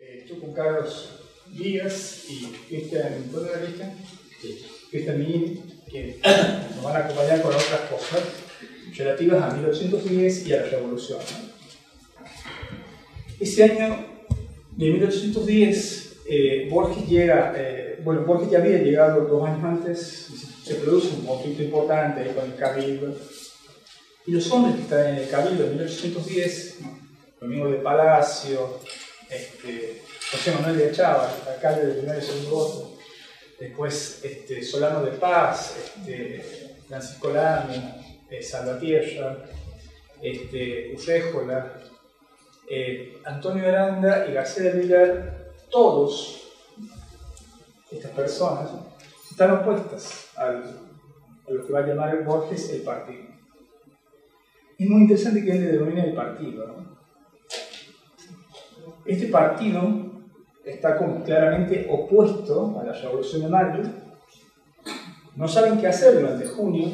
Eh, estoy con Carlos Díaz y Cristian, ¿dónde era Cristian? Cristian Millín, que nos van a acompañar con otras cosas relativas a 1810 y a la Revolución. Ese año de 1810, eh, Borges llega, eh, bueno, Borges ya había llegado dos años antes, se produce un conflicto importante ahí con el Cabildo, y los hombres que están en el Cabildo en 1810, Domingo de Palacio, este, José Manuel de Chava, alcalde de primer y segundo voto, después este, Solano de Paz, este, Francisco Lamy, eh, Salvatierra, este, eh, Antonio Aranda y García de Villar, todos estas personas están opuestas a lo que va a llamar Borges el partido. Es muy interesante que él le denomine el partido. Este partido está claramente opuesto a la Revolución de Mayo. No saben qué hacer durante junio.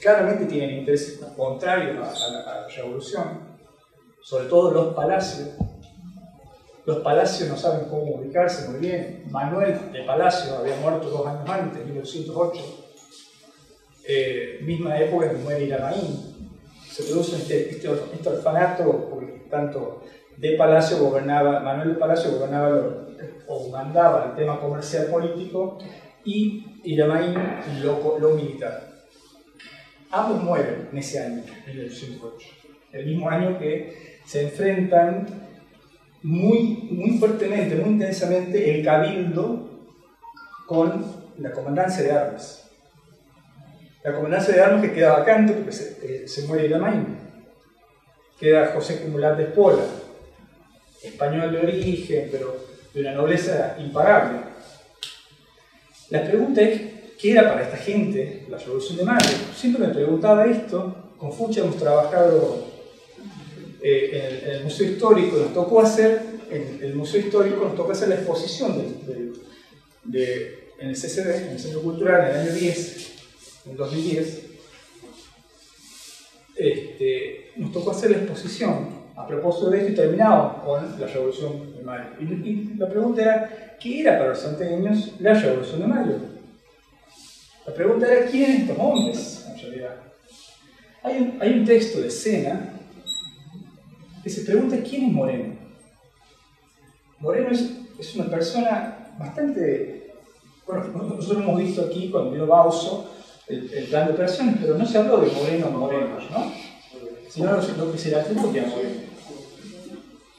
Claramente tienen intereses contrarios a la, Revolución sobre todo los palacios. Los palacios no saben cómo ubicarse muy bien. Manuel de Palacio había muerto dos años antes, en 1808, eh, misma época en que muere Iramaín. Se produce este, este, este orfanato, porque tanto de Palacio gobernaba, Manuel de Palacio gobernaba lo, o mandaba el tema comercial político y Iramaín lo, militar. Ambos mueren en ese año, en 1808, el mismo año que se enfrentan muy, muy fuertemente, muy intensamente el cabildo con la comandancia de armas. La comandancia de armas que queda vacante porque se, eh, muere Iramaín. Queda José Cumulat de Espola, español de origen, pero de una nobleza impagable. La pregunta es, ¿qué era para esta gente la Revolución de Mayo? Siempre me preguntaba esto, con Fucha hemos trabajado eh, en, el, Museo Histórico nos tocó hacer, en el Museo Histórico nos tocó hacer la exposición de, en el CCD, en el Centro Cultural, en el año 10, en 2010. Este, nos tocó hacer la exposición a propósito de esto y terminamos con la Revolución de Mayo. Y, la pregunta era, ¿qué era para los santiagueños la Revolución de Mayo? La pregunta era, ¿quiénes estos hombres, en realidad? Hay un, un texto de Sena que se pregunta quién es Moreno. Moreno es, una persona bastante... Bueno, nosotros hemos visto aquí cuando vino Bauso el, el, plan de operaciones, pero no se habló de Moreno morenos, ¿no? Sino lo, que se le atribuye a Moreno.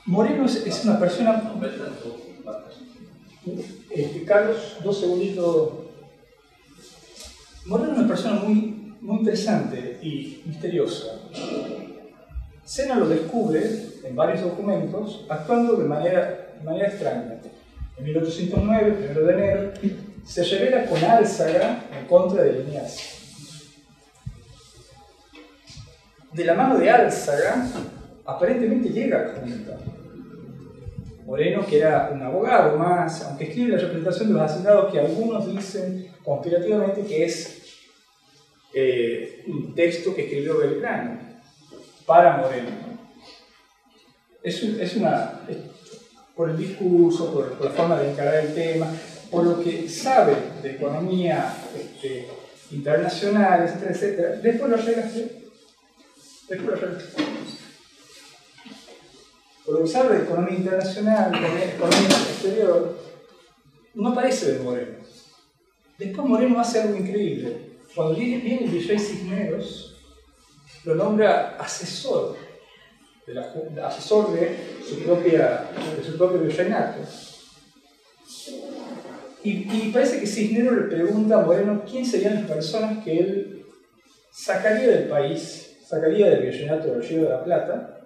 Moreno es, una persona... Este, Carlos, dos segunditos. Moreno es una persona muy, muy interesante y misteriosa. Sena lo descubre en varios documentos actuando de manera, manera extraña. En 1809, 1 de enero, se revela con Álzaga en contra de Liniers. De la mano de Álzaga, aparentemente llega a Junta. Moreno, que era un abogado más, aunque escribe la representación de los hacendados que algunos dicen conspirativamente que es eh, un texto que escribió Belgrano para Moreno. Es, una, por el discurso, por, la forma de encarar el tema, por lo que sabe de economía este, internacional, etcétera, etcétera. Después. Después lo arreglas. Por sabe de economía internacional, de economía exterior, no parece de Moreno. Después Moreno hace algo increíble. Cuando viene, virrey Cisneros, lo nombra asesor, de asesor de su, propia, de su propio virreinato. Y, y, parece que Cisneros le pregunta a Moreno quién serían las personas que él sacaría del país, sacaría del virreinato del Río de la Plata,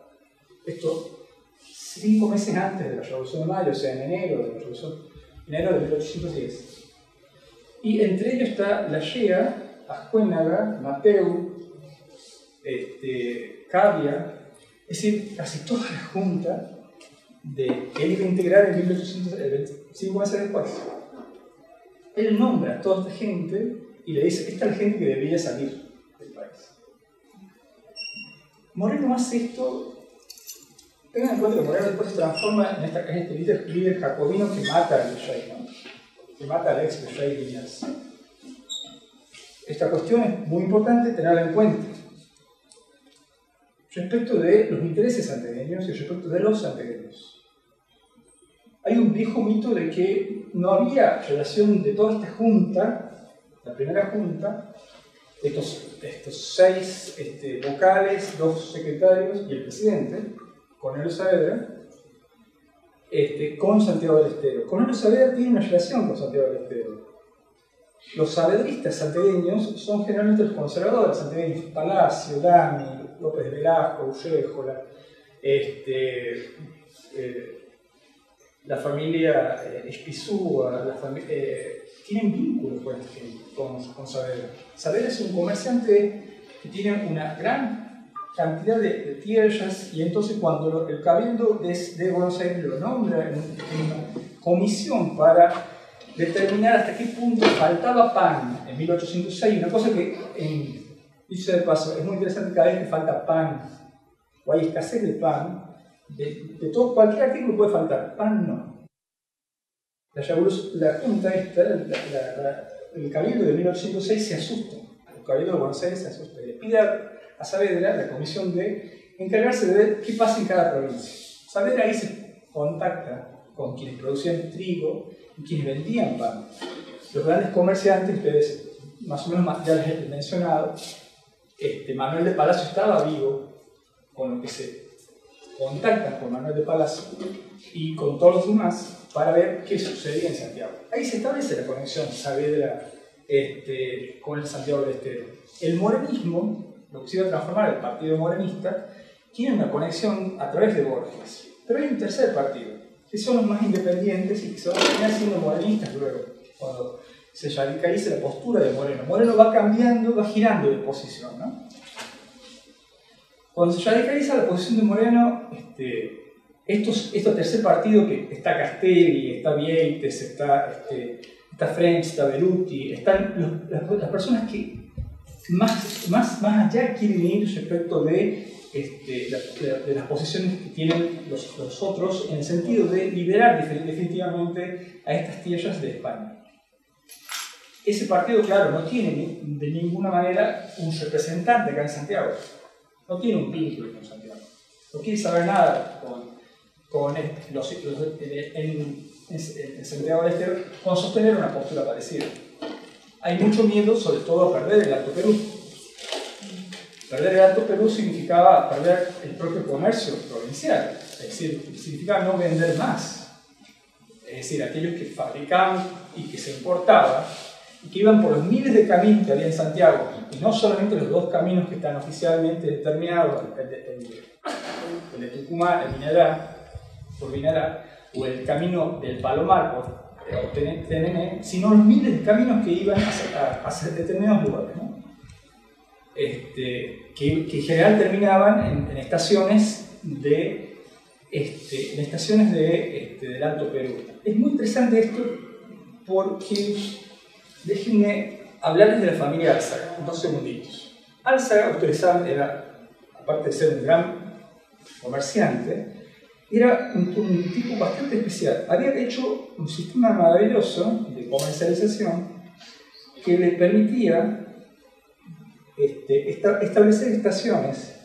esto cinco meses antes de la Revolución de Mayo, o sea, en enero de la Revolución, enero de 1810. Y entre ellos está la Llega, Ascuénaga, Mateu, este, Cavia, es decir, casi toda la junta de que él iba a integrar en 1825 meses después. Él nombra a toda esta gente y le dice, esta es la gente que debería salir del país. Moreno hace esto Tengan en cuenta que Moreno después se transforma en, esta, este líder, jacobino que mata al rey, ¿no? que mata al ex rey Díaz. Esta cuestión es muy importante tenerla en cuenta respecto de los intereses santegueños y respecto de los santegueños. Hay un viejo mito de que no había relación de toda esta junta, la primera junta, estos, estos seis este, vocales, dos secretarios y el presidente, Cornelio Saavedra, este, con Santiago del Estero. Cornelio Saavedra tiene una relación con Santiago del Estero. Los savedristas santiagueños son generalmente los conservadores santiagueños, Palacio, Dami, López de Velasco, Ulléjola, este, eh, la familia eh, Espizúa, la eh, tienen vínculos con, con, con Saavedra. Es un comerciante que tiene una gran cantidad de, tierras y entonces cuando el Cabildo de, Buenos Aires lo nombra en, una comisión para determinar hasta qué punto faltaba pan en 1806, una cosa que en Dicho de paso, es muy interesante cada vez que falta pan o hay escasez de pan, de, todo, cualquier artículo puede faltar, pan no. La, la Junta el Cabildo de 1806 se asusta, el Cabildo de Buenos Aires se asusta y le pide a Saavedra la comisión de encargarse de ver qué pasa en cada provincia. Saavedra ahí se contacta con quienes producían trigo y quienes vendían pan. Los grandes comerciantes, ustedes más o menos ya les he mencionado, este, Manuel de Palacio estaba vivo, con lo que se contacta con Manuel de Palacio y con todos los demás para ver qué sucedía en Santiago. Ahí se establece la conexión Saavedra este, con el Santiago del Estero. El morenismo, lo que se iba a transformar el Partido Morenista, tiene una conexión a través de Borges. Pero hay un tercer partido, que son los más independientes y que se van a siendo morenistas luego, cuando se radicaliza la postura de Moreno. Moreno va cambiando, va girando de posición. ¿no? Cuando se radicaliza la posición de Moreno, este, estos, tercer partido que está Castelli, está Vieites, está, este, está French, está Beruti, están las, personas que más, más, más allá quieren ir respecto de, este, de, las posiciones que tienen los, los, otros en el sentido de liberar definitivamente a estas tierras de España. Ese partido, claro, no tiene de ninguna manera un representante acá en Santiago. No tiene un vínculo con Santiago. No quiere saber nada con, con los, en, en, Santiago del Este con sostener una postura parecida. Hay mucho miedo, sobre todo, a perder el Alto Perú. Perder el Alto Perú significaba perder el propio comercio provincial, es decir, significaba no vender más. Es decir, aquellos que fabricaban y que se importaban que iban por los miles de caminos que había en Santiago, y no solamente los dos caminos que están oficialmente determinados, el de, Tucumán, el Minará, por Minará, o el camino del Palomar por Tenené, sino los miles de caminos que iban hacia, determinados lugares, este, que, en general terminaban en, estaciones de este, en estaciones de, este, del Alto Perú. Es muy interesante esto porque Déjenme hablarles de la familia Álzaga, dos segunditos. Álzaga, ustedes saben, era, aparte de ser un gran comerciante, era un, tipo bastante especial. Había hecho un sistema maravilloso de comercialización que le permitía este, establecer estaciones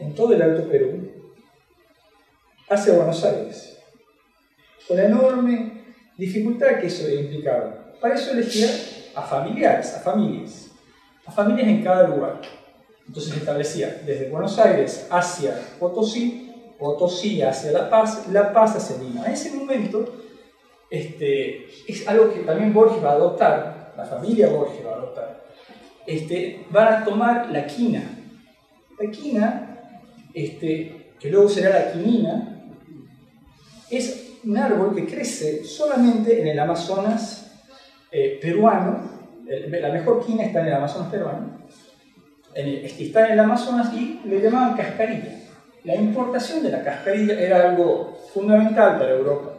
en todo el Alto Perú hacia Buenos Aires, con la enorme dificultad que eso implicaba. Para eso elegía a familiares, a familias, a familias en cada lugar. Entonces establecía desde Buenos Aires hacia Potosí, Potosí hacia La Paz, La Paz hacia Lima. En ese momento este, es algo que también Borges va a adoptar, la familia Borges va a adoptar. Este, van a tomar la quina. La quina, este, que luego será la quinina, es un árbol que crece solamente en el Amazonas eh, peruano, la mejor quina está en el Amazonas peruano, está en el Amazonas y le llamaban cascarilla. La importación de la cascarilla era algo fundamental para Europa.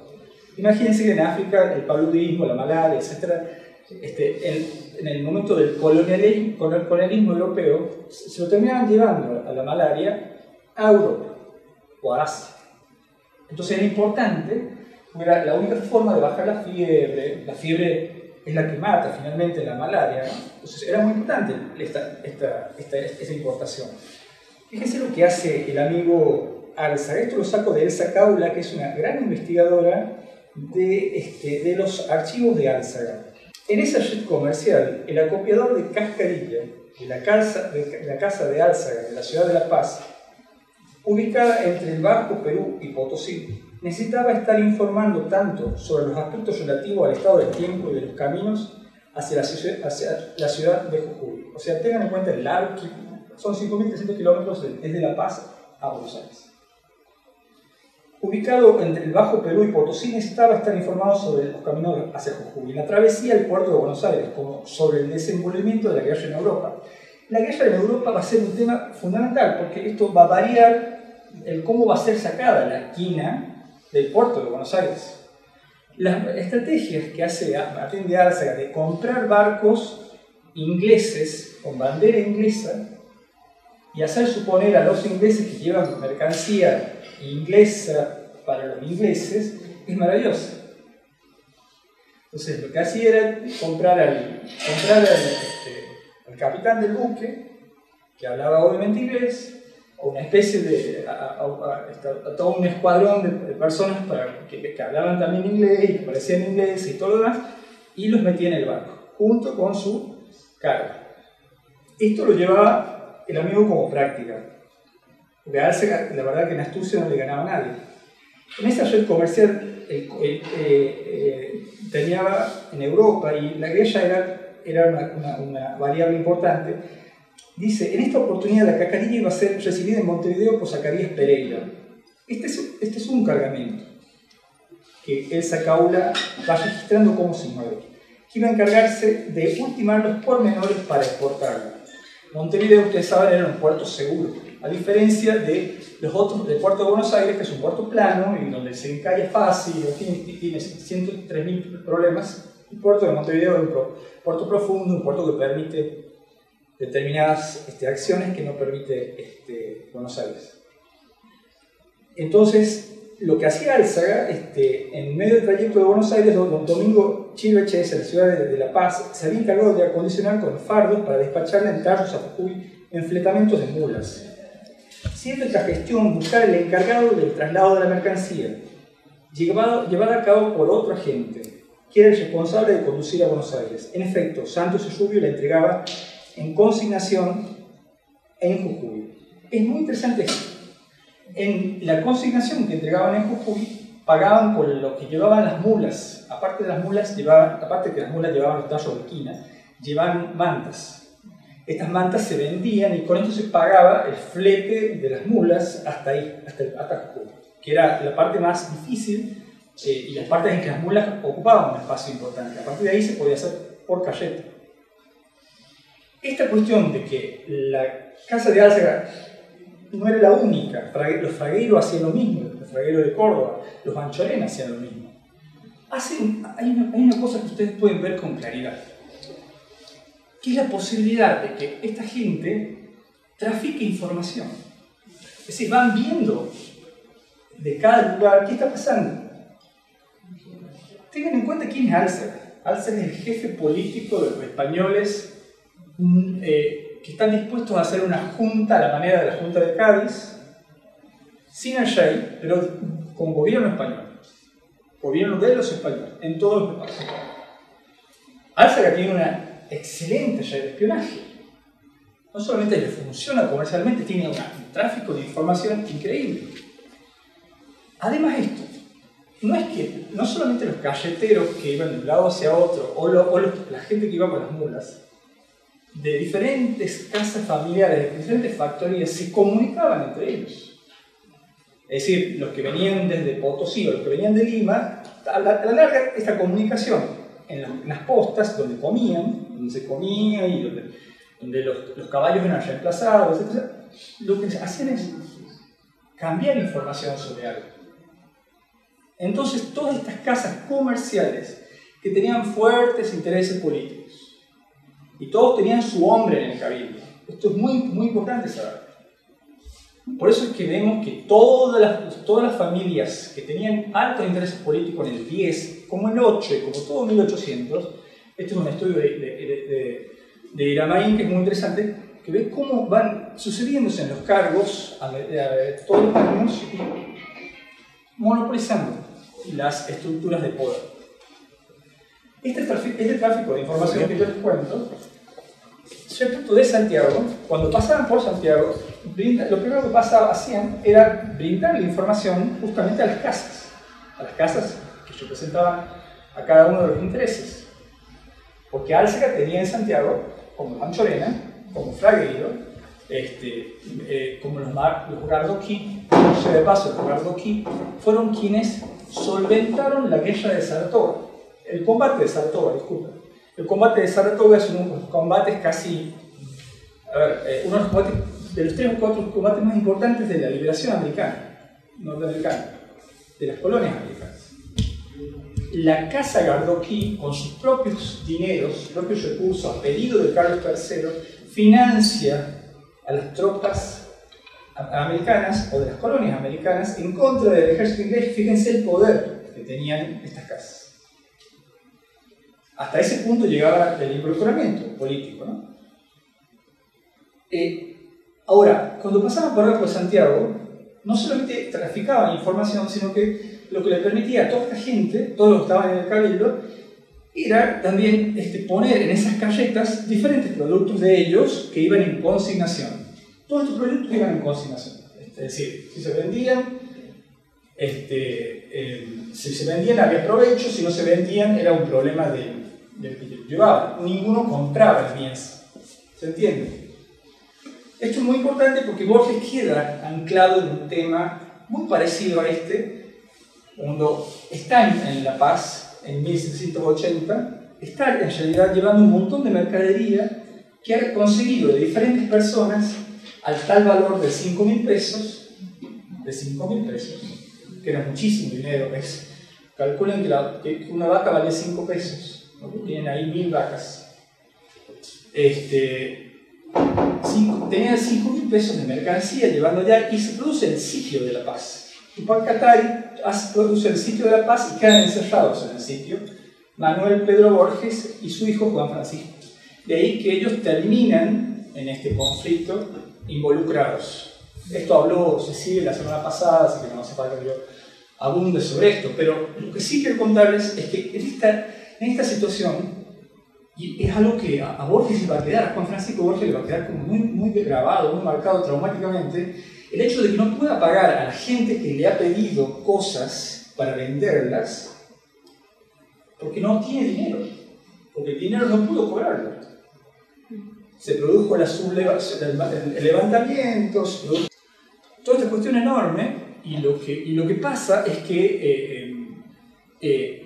Imagínense que en África el paludismo, la malaria, etc., este, en, el momento del colonialismo, colonialismo europeo, se lo terminaban llevando a la malaria a Europa o a Asia. Entonces era importante, era la única forma de bajar la fiebre, la fiebre es la que mata finalmente la malaria, entonces era muy importante esta, esta, esta, esta importación. Fíjense lo que hace el amigo Alza, esto lo saco de Elsa Caula, que es una gran investigadora de, este, de los archivos de Álzaga. En esa red comercial, el acopiador de Cascarilla, de la casa de, la casa de Álzaga, de la ciudad de La Paz, ubicada entre el Bajo Perú y Potosí, necesitaba estar informando tanto sobre los aspectos relativos al estado del tiempo y de los caminos hacia la, hacia la ciudad de Jujuy. O sea, tengan en cuenta el largo, son 5.300 kilómetros desde La Paz a Buenos Aires. Ubicado entre el Bajo Perú y Potosí, necesitaba estar informado sobre los caminos hacia Jujuy, la travesía del puerto de Buenos Aires, como sobre el desenvolvimiento de la guerra en Europa. La guerra en Europa va a ser un tema fundamental, porque esto va a variar el cómo va a ser sacada la quina del puerto de Buenos Aires. Las estrategias que hace Martín de de comprar barcos ingleses con bandera inglesa y hacer suponer a los ingleses que llevan mercancía inglesa para los ingleses es maravillosa. Entonces lo que hacía era comprar al, comprar este, al, capitán del buque, que hablaba obviamente inglés, o una especie de, a, todo un escuadrón de, personas para, que, que, hablaban también inglés y que parecían ingleses y todo lo demás, y los metía en el barco, junto con su carga. Esto lo llevaba el amigo como práctica. Porque la verdad que en astucia no le ganaba a nadie. En esa red comercial eh, eh, tenía en Europa, y la guerra era, era una, variable importante, dice, en esta oportunidad la cacarilla iba a ser recibida en Montevideo por Zacarías Pereira. Este es, este es un cargamento que el Sacaula va registrando como se mueve, iba a encargarse de ultimar los pormenores para exportarlo. Montevideo, ustedes saben, era un puerto seguro a diferencia de los otros del puerto de Buenos Aires, que es un puerto plano y donde se encalla fácil, tiene, tiene 103.000 problemas. El puerto de Montevideo es un puerto profundo, un puerto que permite determinadas este, acciones que no permite este, Buenos Aires. Entonces, lo que hacía Álzaga, este, en medio del trayecto de Buenos Aires, don, Domingo Chilveches, en la ciudad de, La Paz, se había encargado de acondicionar con fardos para despacharla en carros a Jujuy en fletamientos de mulas siendo esta gestión buscar el encargado del traslado de la mercancía, llevada, a cabo por otro agente, que era el responsable de conducir a Buenos Aires. En efecto, Santos y Rubio la entregaba en consignación en Jujuy. Es muy interesante En la consignación que entregaban en Jujuy, pagaban por lo que llevaban las mulas. Aparte de las mulas, llevaban, aparte que las mulas llevaban los tallos de esquina, llevaban mantas estas mantas se vendían y con esto se pagaba el flete de las mulas hasta ahí, hasta, hasta que era la parte más difícil eh, y las partes en que las mulas ocupaban un espacio importante. A partir de ahí se podía hacer por cayeta. Esta cuestión de que la casa de Álzaga no era la única, los fragueros hacían lo mismo, los fragueros de Córdoba, los anchorenas hacían lo mismo. Hay, una, cosa que ustedes pueden ver con claridad que es la posibilidad de que esta gente trafique información. Es decir, van viendo de cada lugar qué está pasando. Tengan en cuenta quién es Alcer. Alcer es el jefe político de los españoles eh, que están dispuestos a hacer una junta a la manera de la Junta de Cádiz, sin el pero con gobierno español. Gobierno de los españoles, en todos los países. Alcer tiene una excelente red de espionaje. No solamente le funciona comercialmente, tiene un tráfico de información increíble. Además esto, no es que no solamente los calleteros que iban de un lado hacia otro, o, la gente que iba con las mulas, de diferentes casas familiares, de diferentes factorías, se comunicaban entre ellos. Es decir, los que venían desde Potosí o los que venían de Lima, a la, larga esta comunicación en, las postas donde comían, donde se comía y donde, los, caballos eran reemplazados, etc. Lo que hacían es cambiar información sobre algo. Entonces, todas estas casas comerciales que tenían fuertes intereses políticos y todos tenían su hombre en el cabildo. Esto es muy, muy importante saber. Por eso es que vemos que todas las, todas las familias que tenían altos intereses políticos en el 10, como el 8, como todo 1800, este es un estudio de, de, de, Iramaín que es muy interesante, que ve cómo van sucediéndose en los cargos todos los años monopolizando las estructuras de poder. Este, este tráfico de información que yo les cuento punto de Santiago, cuando pasaban por Santiago, lo primero que pasaba, hacían era brindar la información justamente a las casas, a las casas que yo presentaba a cada uno de los intereses. Porque Álzaga tenía en Santiago, como Manchorena, como Fragueiro, este, eh, como los, los Gardoquí, de paso, los Gardoquí, fueron quienes solventaron la guerra de Saratoga, el combate de Saratoga, disculpen el combate de Saratoga es uno de los combates casi, eh, uno de los combates, de los tres o cuatro combates más importantes de la liberación americana, norteamericana, de las colonias americanas. La Casa Gardoquí, con sus propios dineros, propios recursos, a pedido de Carlos III, financia a las tropas americanas o de las colonias americanas en contra del ejército inglés. Fíjense el poder que tenían estas casas. Hasta ese punto llegaba el involucramiento político. ¿no? Eh, ahora, cuando pasaban por Arco de Santiago, no solamente traficaban información, sino que lo que le permitía a toda esta gente, todos los que estaban en el cabildo, era también este, poner en esas galletas diferentes productos de ellos que iban en consignación. Todos estos productos iban en consignación. Es decir, si se vendían, este, eh, si se vendían había provecho, si no se vendían era un problema de, del que llevaba. Ninguno compraba el bienes. ¿Se entiende? Esto es muy importante porque Borges queda anclado en un tema muy parecido a este, cuando está en La Paz, en 1780, está en realidad llevando un montón de mercadería que ha conseguido de diferentes personas al tal valor de 5 mil pesos, de 5 mil pesos, que era muchísimo dinero, es, calculen que, que una vaca vale 5 pesos, tienen ahí mil vacas. Este, tenían 5 mil pesos de mercancía llevando allá y se produce el sitio de La Paz. Tupac Katari produce el sitio de La Paz y quedan encerrados en el sitio Manuel Pedro Borges y su hijo Juan Francisco. De ahí que ellos terminan en este conflicto involucrados. Esto habló Cecilia la semana pasada, así que no hace falta que yo abunde sobre esto, pero lo que sí quiero contarles es que en esta en esta situación, y es algo que a, Borges le va a quedar, a Juan Francisco Borges le va a quedar como muy, muy grabado, muy marcado traumáticamente, el hecho de que no pueda pagar a la gente que le ha pedido cosas para venderlas, porque no tiene dinero, porque el dinero no pudo cobrarlo. Se produjo la el levantamiento, toda esta cuestión enorme, y lo que, y lo que pasa es que eh, eh,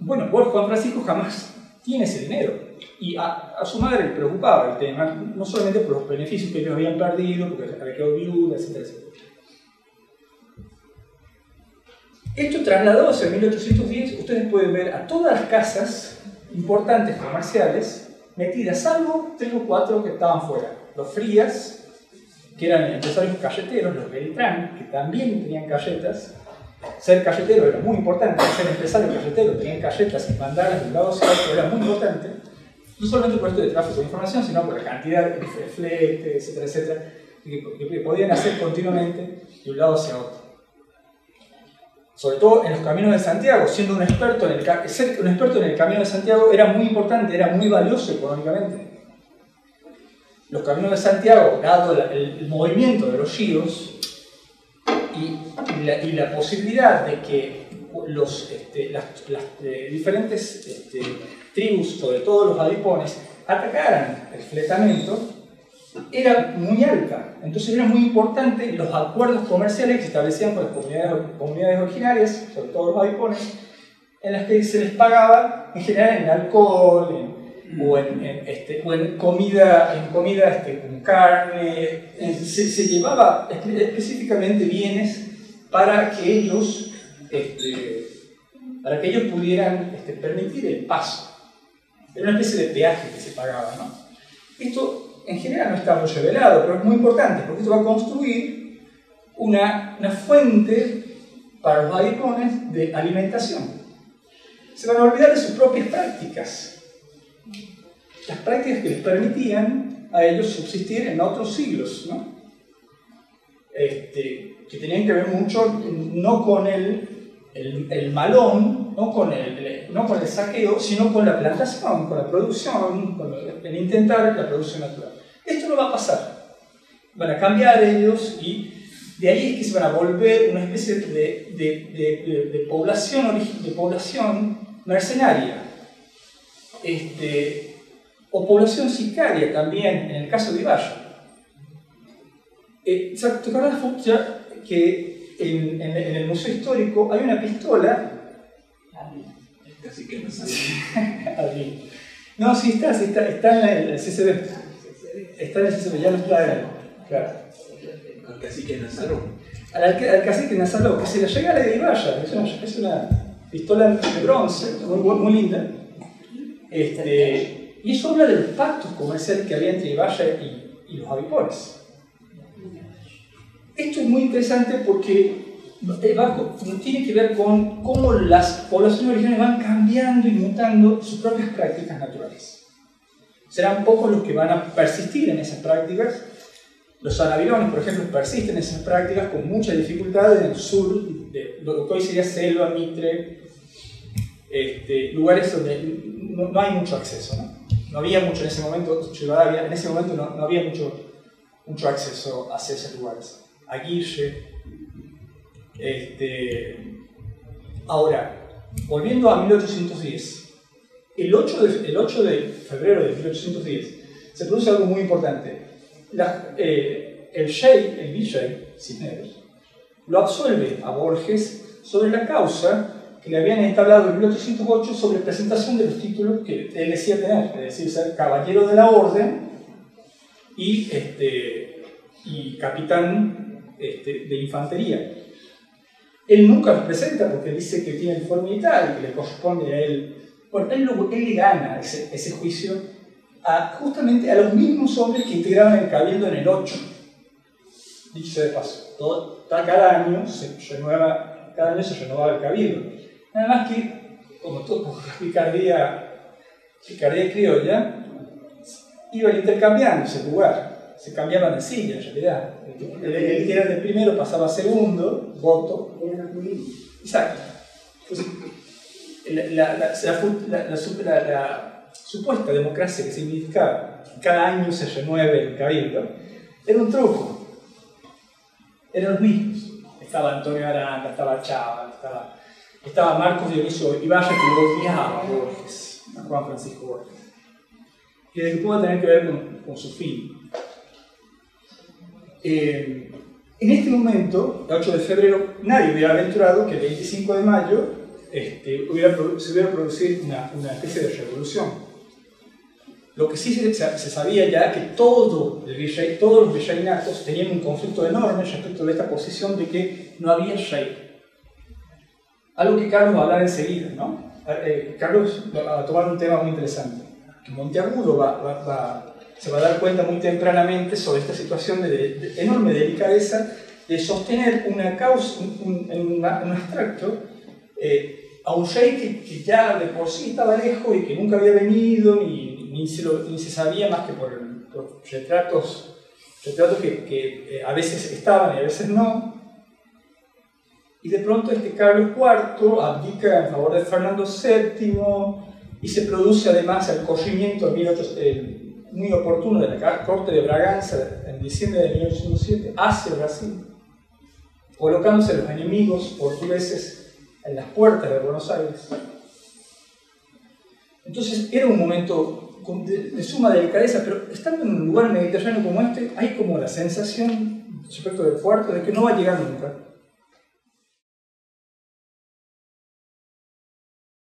bueno, Juan Francisco jamás tiene ese dinero. Y a, su madre le preocupaba el tema, no solamente por los beneficios que ellos habían perdido, porque había quedado viuda, etc. Esto trasladado en 1810, ustedes pueden ver a todas las casas importantes comerciales metidas, salvo tres o cuatro que estaban fuera. Los Frías, que eran empresarios galleteros, los Beltrán, que también tenían galletas, ser galletero era muy importante, ser empresario galletero, tener galletas y mandarlas de un lado hacia otro era muy importante, no solamente por esto de tráfico de información, sino por la cantidad de fletes, etcétera, etcétera, que, podían hacer continuamente de un lado hacia otro. Sobre todo en los caminos de Santiago, siendo un experto en el, ser un experto en el camino de Santiago era muy importante, era muy valioso económicamente. Los caminos de Santiago, dado el, el movimiento de los giros, y, la, posibilidad de que los, este, las, eh, diferentes este, tribus, sobre todo los adipones, atacaran el fletamento, era muy alta. Entonces era muy importante los acuerdos comerciales que se establecían con las comunidades, comunidades originarias, sobre todo los adipones, en las que se les pagaba en general en alcohol, o, en, este, o en comida, en comida este, con carne. Se, se llevaba específicamente bienes para que ellos, este, para que ellos pudieran este, permitir el paso. Era una especie de peaje que se pagaba. ¿no? Esto en general no está muy revelado, pero es muy importante porque esto va a construir una, una fuente para los babilones de alimentación. Se van a olvidar de sus propias prácticas, las prácticas que les permitían a ellos subsistir en otros siglos, ¿no? Este, que tenían que ver mucho no con el, el, malón, no con el, no con el saqueo, sino con la plantación, con la producción, con el intentar la producción natural. Esto no va a pasar. Van a cambiar ellos y de ahí es que se van a volver una especie de, de, población, de población mercenaria. Este, o población sicaria también, en el caso de Ibayo. Eh, ¿Te acuerdas que en, en, el Museo Histórico hay una pistola? Casi que no No, sí está, sí está, está en el CCB. Está en el CCB, ya no está en Claro. Al cacique Nazaró. Al, al cacique Nazaró, que se le llega a la de Ibaya, es una, es una pistola de bronce, muy, muy linda. Este, y eso habla de los pactos comerciales que había entre Ibaya y, los avipones. Esto es muy interesante porque tiene que ver con cómo las poblaciones originales van cambiando y mutando sus propias prácticas naturales. Serán pocos los que van a persistir en esas prácticas. Los anabilones, por ejemplo, persisten en esas prácticas con mucha dificultad en el sur, de lo que hoy sería selva, mitre, este, lugares donde no, hay mucho acceso. ¿no? ¿No? había mucho en ese momento, en ese momento no, no había mucho, mucho acceso hacia esos lugares. Aguirre. Este, ahora, volviendo a 1810, el 8 de, el 8 de febrero de 1810 se produce algo muy importante. Eh, el Sheikh, el Vijay Cisneros, lo absuelve a Borges sobre la causa que le habían entablado en 1808 sobre presentación de los títulos que él decía tener, es decir, ser caballero de la orden y, este, y capitán este, de infantería. Él nunca los presenta porque dice que tiene el fuero militar y que le corresponde a él. Bueno, él, él le gana ese, ese juicio a, justamente a los mismos hombres que integraban el cabildo en el 8. Dicho sea de paso, cada año se renueva, cada año se renovaba el cabildo. Nada más que, como todo picardía, picardía criolla, iban intercambiando ese lugar se cambiaban de silla en realidad. El, que era de primero pasaba a segundo, voto. Exacto. la, la, supuesta democracia que significaba que cada año se renueve el cabildo era un truco. Eran los mismos. Estaba Antonio Aranda, estaba Chava, estaba, estaba Marcos Dionisio Ibarra que lo odiaba a Borges, a Juan Francisco Borges. Que puede tener que ver con, con su fin. Eh, en este momento, el 8 de febrero, nadie hubiera aventurado que el 25 de mayo este, hubiera, se hubiera producido una, una, especie de revolución. Lo que sí se, se sabía ya que todo el todos los virreinatos tenían un conflicto enorme respecto de esta posición de que no había rey. Algo que Carlos va a hablar enseguida, ¿no? Eh, Carlos va a tomar un tema muy interesante. Que Monteagudo va, va, va se va a dar cuenta muy tempranamente sobre esta situación de, enorme delicadeza de sostener una causa, un, un, abstracto, eh, a un rey que, ya de por sí estaba lejos y que nunca había venido, ni, ni, se, ni se, sabía más que por, retratos, retratos que, que eh, a veces estaban y a veces no. Y de pronto este Carlos IV abdica en favor de Fernando VII y se produce además el corrimiento en 1800 muy oportuno de la Corte de Braganza en diciembre de 1807 hacia Brasil, colocándose los enemigos portugueses en las puertas de Buenos Aires. Entonces era un momento de, suma delicadeza, pero estando en un lugar mediterráneo como este, hay como la sensación respecto del puerto de que no va a llegar nunca.